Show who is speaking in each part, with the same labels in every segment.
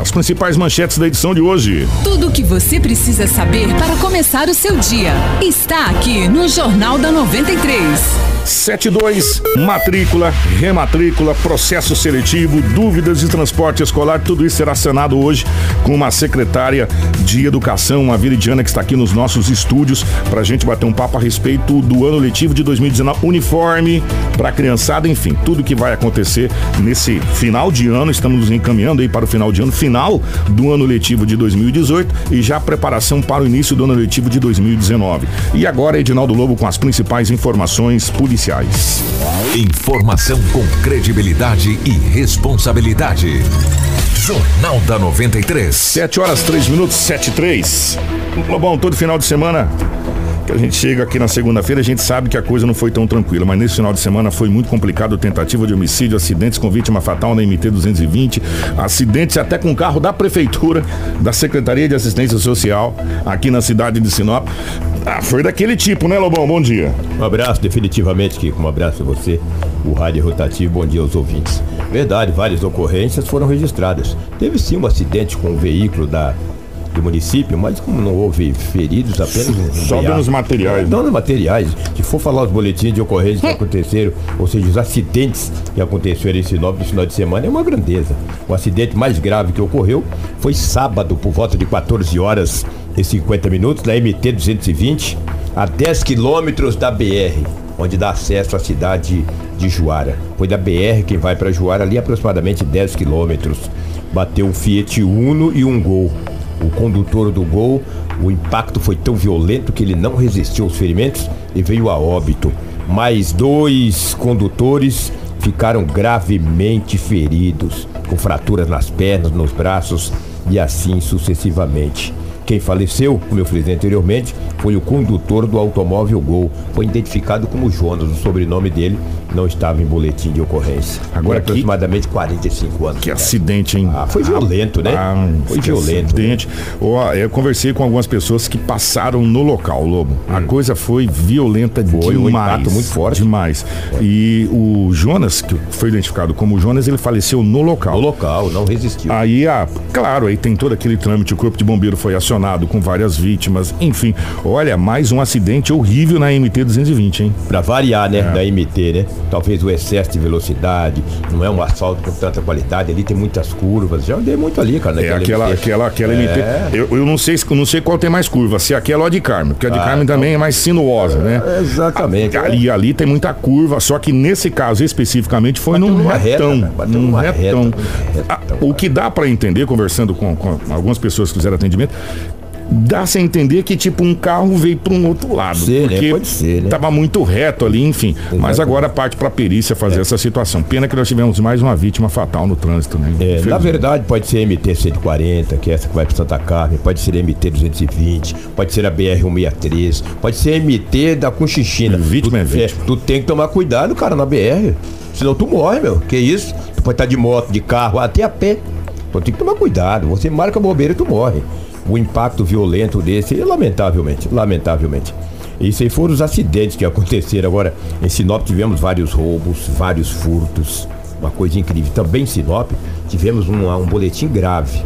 Speaker 1: As principais manchetes da edição de hoje.
Speaker 2: Tudo o que você precisa saber para começar o seu dia está aqui no Jornal da 93.
Speaker 1: 72, matrícula, rematrícula, processo seletivo, dúvidas de transporte escolar, tudo isso será sanado hoje com uma secretária de Educação, a Viridiana, que está aqui nos nossos estúdios, para a gente bater um papo a respeito do ano letivo de 2019, uniforme para a criançada, enfim, tudo que vai acontecer nesse final de ano, estamos nos encaminhando aí para o final de ano, final do ano letivo de 2018 e já preparação para o início do ano letivo de 2019. E agora, Edinaldo Lobo com as principais informações policiais policiais.
Speaker 3: Informação com credibilidade e responsabilidade. Jornal da 93.
Speaker 1: 7 horas 3 minutos, 7 e 3. Bom, todo final de semana a gente chega aqui na segunda-feira, a gente sabe que a coisa não foi tão tranquila, mas nesse final de semana foi muito complicado, tentativa de homicídio, acidentes com vítima fatal na MT 220, acidentes até com carro da prefeitura, da Secretaria de Assistência Social aqui na cidade de Sinop. Ah, foi daquele tipo, né, Lobão? Bom dia.
Speaker 4: Um abraço, definitivamente, Kiko. Um abraço a você, o Rádio Rotativo. Bom dia aos ouvintes. Verdade, várias ocorrências foram registradas. Teve sim um acidente com um veículo da do município, mas como não houve feridos, apenas
Speaker 1: Só nos materiais.
Speaker 4: Não nos materiais. Se for falar os boletins de ocorrência que aconteceram, ou seja, os acidentes que aconteceram esse novo final de semana, é uma grandeza. O acidente mais grave que ocorreu foi sábado, por volta de 14 horas e 50 minutos, na MT 220, a 10 quilômetros da BR, onde dá acesso à cidade de Juara. Foi da BR quem vai para Juara, ali aproximadamente 10 quilômetros. Bateu um Fiat Uno e um Gol o condutor do gol, o impacto foi tão violento que ele não resistiu aos ferimentos e veio a óbito. Mais dois condutores ficaram gravemente feridos, com fraturas nas pernas, nos braços e assim sucessivamente. Quem faleceu, como eu falei anteriormente, foi o condutor do automóvel Gol. Foi identificado como Jonas, o sobrenome dele não estava em boletim de ocorrência.
Speaker 1: Agora
Speaker 4: Tem aproximadamente 45 anos.
Speaker 1: Que acidente, hein?
Speaker 4: Ah, foi violento, né? Ah, foi violento.
Speaker 1: Acidente. Oh, eu conversei com algumas pessoas que passaram no local, Lobo. Hum. A coisa foi violenta foi demais.
Speaker 4: Um muito forte.
Speaker 1: Demais. E o Jonas, que foi identificado como Jonas, ele faleceu no local.
Speaker 4: No local, não resistiu.
Speaker 1: Aí, ah, claro, aí tem todo aquele trâmite, o corpo de bombeiro foi acionado com várias vítimas, enfim. Olha, mais um acidente horrível na MT 220, hein?
Speaker 4: Pra variar, né? É. Da MT, né? talvez o excesso de velocidade, não é um asfalto com tanta qualidade, ali tem muitas curvas, já andei muito ali, cara.
Speaker 1: É aquela, MT. aquela, aquela é. MT. Eu, eu não sei não sei qual tem mais curva, se aquela ou a de Carmen, porque a de ah, Carmen então... também é mais sinuosa, né?
Speaker 4: É, exatamente.
Speaker 1: A, ali, ali tem muita curva, só que nesse caso especificamente foi num retão. Reta, num retão. Reta, ah, o que dá para entender, conversando com, com algumas pessoas que fizeram atendimento, dá-se a entender que tipo um carro veio para um outro lado.
Speaker 4: Ser, né? porque né? Pode ser, né?
Speaker 1: Tava muito reto ali, enfim. Exatamente. Mas agora parte para a perícia fazer é. essa situação. Pena que nós tivemos mais uma vítima fatal no trânsito, né?
Speaker 4: É, na verdade, pode ser MT 140, que é essa que vai para Santa Carmen, pode ser MT 220, pode ser a BR 163, pode ser MT da Conchichina.
Speaker 1: Vítima tu, é vítima.
Speaker 4: É, tu tem que tomar cuidado, cara, na BR. Senão tu morre, meu. Que isso? Tu pode estar de moto, de carro, até a pé. Tu tem que tomar cuidado. Você marca bobeira e tu morre o impacto violento desse, lamentavelmente, lamentavelmente. Isso aí foram os acidentes que aconteceram. Agora, em Sinop tivemos vários roubos, vários furtos, uma coisa incrível. Também em Sinop tivemos um, um boletim grave.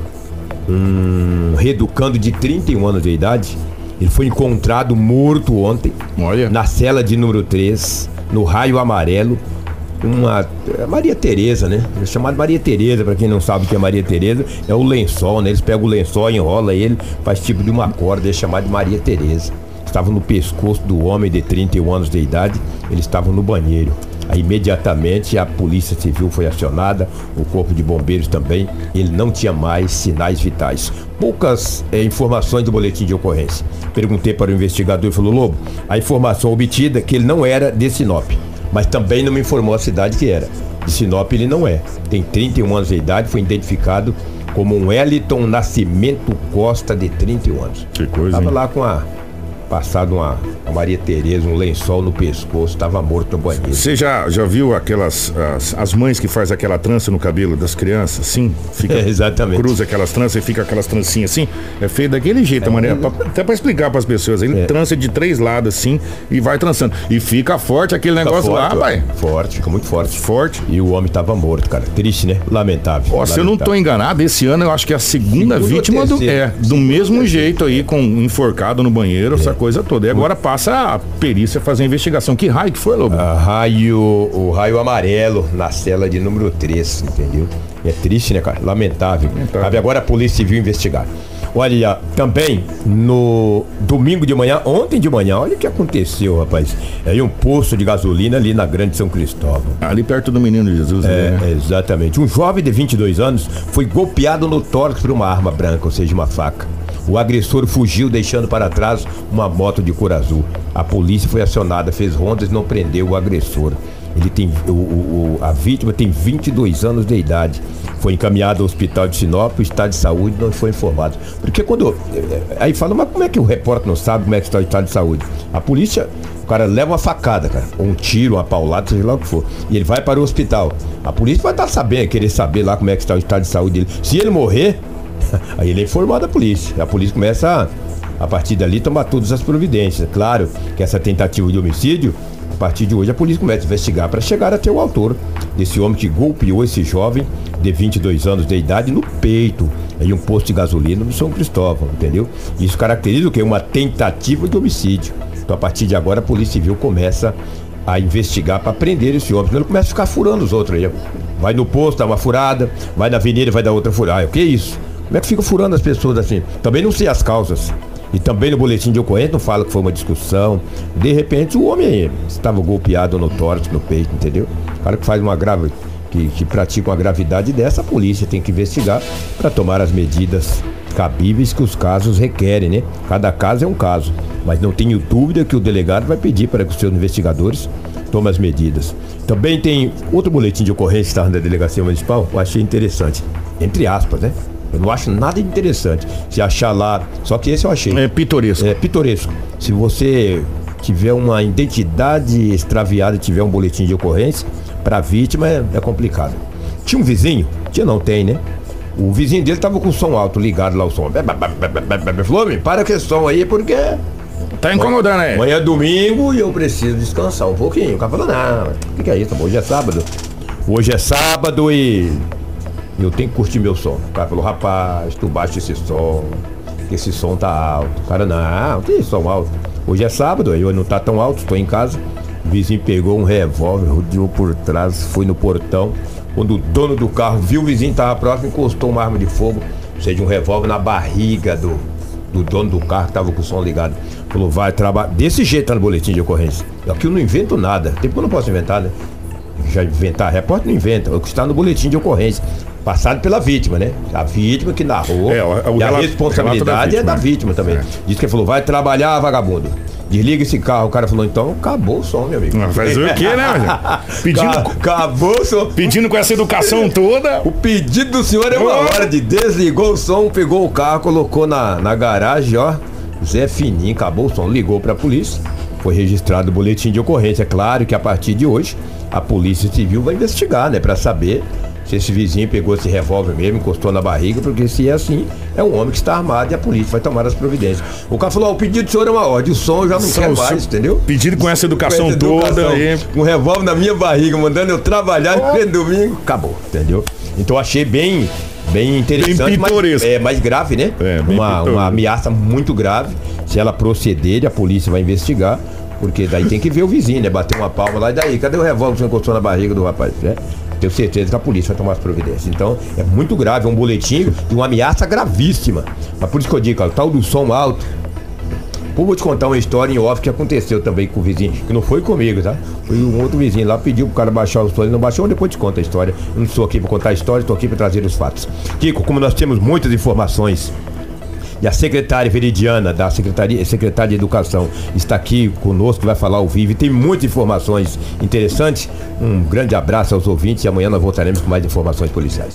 Speaker 4: Um reeducando de 31 anos de idade, ele foi encontrado morto ontem, Olha. na cela de número 3, no raio amarelo, uma é Maria Teresa, né? É chamado Maria Teresa, para quem não sabe o que é Maria Teresa, é o lençol, né? Eles pegam o lençol, enrola ele, faz tipo de uma corda, é chamado Maria Teresa. Estava no pescoço do homem de 31 anos de idade, eles estavam no banheiro. Aí, imediatamente a polícia civil foi acionada, o corpo de bombeiros também. Ele não tinha mais sinais vitais. Poucas é, informações do boletim de ocorrência. Perguntei para o investigador e falou: Lobo, a informação obtida é que ele não era de Sinop mas também não me informou a cidade que era. De Sinop ele não é. Tem 31 anos de idade, foi identificado como um Eliton Nascimento Costa de 31 anos.
Speaker 1: Que coisa.
Speaker 4: Tava
Speaker 1: hein?
Speaker 4: lá com a passado uma, uma Maria Tereza, um lençol no pescoço, estava morto no banheiro.
Speaker 1: Você já, já viu aquelas. As, as mães que faz aquela trança no cabelo das crianças, assim? Fica,
Speaker 4: É, exatamente.
Speaker 1: Cruza aquelas tranças e fica aquelas trancinhas assim. É feito daquele jeito, a maneira. pra- até pra explicar pras pessoas. Ele
Speaker 4: É.
Speaker 1: trança de três lados assim e vai trançando. E fica forte aquele
Speaker 4: Fica
Speaker 1: negócio lá,
Speaker 4: forte, ó.
Speaker 1: pai.
Speaker 4: Forte, fica muito forte.
Speaker 1: Forte.
Speaker 4: E o homem tava morto, cara. Triste, né? Lamentável.
Speaker 1: Ó, se eu não tô
Speaker 4: Lamentável.
Speaker 1: enganado, esse ano eu acho que é a segunda vítima do, é, do mesmo jeito aí, com enforcado no banheiro, essa coisa toda. E agora passa a perícia fazer a investigação. Que raio que foi, Lobo?
Speaker 4: Ah, raio, o raio amarelo na cela de número 3, entendeu? É triste, né, cara? Lamentável.
Speaker 1: Lamentável.
Speaker 4: Cabe agora a Polícia Civil investigar. Olha, também no domingo de manhã, ontem de manhã, olha o que aconteceu, rapaz. É aí um posto de gasolina ali na Grande São Cristóvão.
Speaker 1: Ali perto do Menino Jesus.
Speaker 4: É,
Speaker 1: né?
Speaker 4: exatamente. Um jovem de 22 anos foi golpeado no tórax por uma arma branca, ou seja, uma faca. O agressor fugiu, deixando para trás uma moto de cor azul. A polícia foi acionada, fez rondas e não prendeu o agressor. Ele tem, o, o- a vítima tem 22 anos de idade. Foi encaminhado ao hospital de Sinop, o estado de saúde não foi informado. Porque quando. eh, Aí fala, mas como é que o repórter não sabe como é que está o estado de saúde? A polícia o cara leva uma facada, cara. Ou um tiro, uma paulada, seja lá o que for. E ele vai para o hospital. A polícia vai estar sabendo, querer saber lá como é que está o estado de saúde dele. Se ele morrer, aí ele é informado à polícia. A polícia começa a, a partir dali, tomar todas as providências. Claro que essa tentativa de homicídio, a partir de hoje, a polícia começa a investigar para chegar até o autor desse homem que golpeou esse jovem de 22 anos de idade no peito. Em um posto de gasolina no São Cristóvão, entendeu? Isso caracteriza o que? Uma tentativa de homicídio. Então, a partir de agora, a Polícia Civil começa a investigar para prender esse homem. Senão ele começa a ficar furando os outros aí. Vai no posto, dá uma furada, vai na avenida, vai dar outra furada. O que é isso? Como é que fica furando as pessoas assim? Também não sei as causas. E também no boletim de ocorrência não fala que foi uma discussão. De repente o homem estava golpeado no tórax, no peito, entendeu? O cara que faz uma grave. Que, que pratica uma gravidade dessa, a polícia tem que investigar para tomar as medidas cabíveis que os casos requerem, né? Cada caso é um caso. Mas não tenho dúvida que o delegado vai pedir para que os seus investigadores tomem as medidas. Também tem outro boletim de ocorrência que está na delegacia municipal, eu achei interessante. Entre aspas, né? Eu não acho nada interessante. Se achar lá. Só que esse eu achei.
Speaker 1: É pitoresco.
Speaker 4: É pitoresco. Se você tiver uma identidade extraviada tiver um boletim de ocorrência, para vítima é, é complicado. Tinha um vizinho, tinha não tem, né? O vizinho dele tava com o som alto ligado lá o som. Falou, "Me, para com esse som aí porque
Speaker 1: Tá incomodando aí.
Speaker 4: amanhã é domingo e eu preciso descansar um pouquinho. O cara falou, não, o que, que é isso? Hoje é sábado. Hoje é sábado e eu tenho que curtir meu som. O cara falou, rapaz, tu baixa esse som, esse som tá alto. O cara, não, tem som alto. Hoje é sábado, eu não tá tão alto, estou em casa. O vizinho pegou um revólver, rodeou por trás, foi no portão. Quando o dono do carro viu o vizinho tava próximo, encostou uma arma de fogo, ou seja, um revólver na barriga do, do dono do carro que tava com o som ligado. Falou, vai trabalhar. Desse jeito tá no boletim de ocorrência. Aqui eu não invento nada. Tem que eu não posso inventar, né? Já inventar, repórter não inventa. É o que está no boletim de ocorrência. Passado pela vítima, né? A vítima que narrou.
Speaker 1: É, o- o
Speaker 4: e a
Speaker 1: relato-
Speaker 4: responsabilidade
Speaker 1: relato da
Speaker 4: é da
Speaker 1: vítima,
Speaker 4: vítima também.
Speaker 1: É.
Speaker 4: Diz que ele falou, vai trabalhar, vagabundo. Desliga esse carro. O cara falou, então acabou o som, meu amigo.
Speaker 1: Ah, Fazer o quê, né? Pedindo,
Speaker 4: Ca- Acabou o som.
Speaker 1: pedindo com essa educação toda.
Speaker 4: O pedido do senhor é uma hora de desligou o som, pegou o carro, colocou na, na garagem, ó. Zé Fininho, acabou o som, ligou pra polícia. Foi registrado o boletim de ocorrência. É claro que a partir de hoje a Polícia Civil vai investigar, né? Pra saber se esse vizinho pegou esse revólver mesmo, encostou na barriga, porque se é assim, é um homem que está armado e a polícia vai tomar as providências. O cara falou: o pedido do senhor é uma ordem, o som eu já não
Speaker 1: Som-
Speaker 4: quero mais, entendeu?
Speaker 1: Pedido com essa educação
Speaker 4: Com essa
Speaker 1: toda
Speaker 4: educação,
Speaker 1: aí.
Speaker 4: Um revólver na minha barriga, mandando eu trabalhar no domingo. Acabou, entendeu? Então achei bem, bem interessante.
Speaker 1: Bem
Speaker 4: mas- é mais grave, né?
Speaker 1: É,
Speaker 4: uma, uma ameaça muito grave. Se ela proceder, a polícia vai investigar. Porque daí tem que ver o vizinho, né? Bater uma palma lá e daí, cadê o revólver que você encostou na barriga do rapaz? Né? Tenho certeza que a polícia vai tomar as providências. Então, é muito grave, é um boletim de uma ameaça gravíssima. Mas por isso que eu digo, o tal do som alto, Pô, vou te contar uma história em off que aconteceu também com o vizinho, que não foi comigo, tá? Foi um outro vizinho lá, pediu pro cara baixar o som, ele não baixou, depois te conta a história. Eu não estou aqui para contar a história, estou aqui para trazer os fatos. Kiko, como nós temos muitas informações e a secretária Veridiana, da Secretaria, Secretária de Educação, está aqui conosco, vai falar ao vivo e tem muitas informações interessantes. Um grande abraço aos ouvintes e amanhã nós voltaremos com mais informações policiais.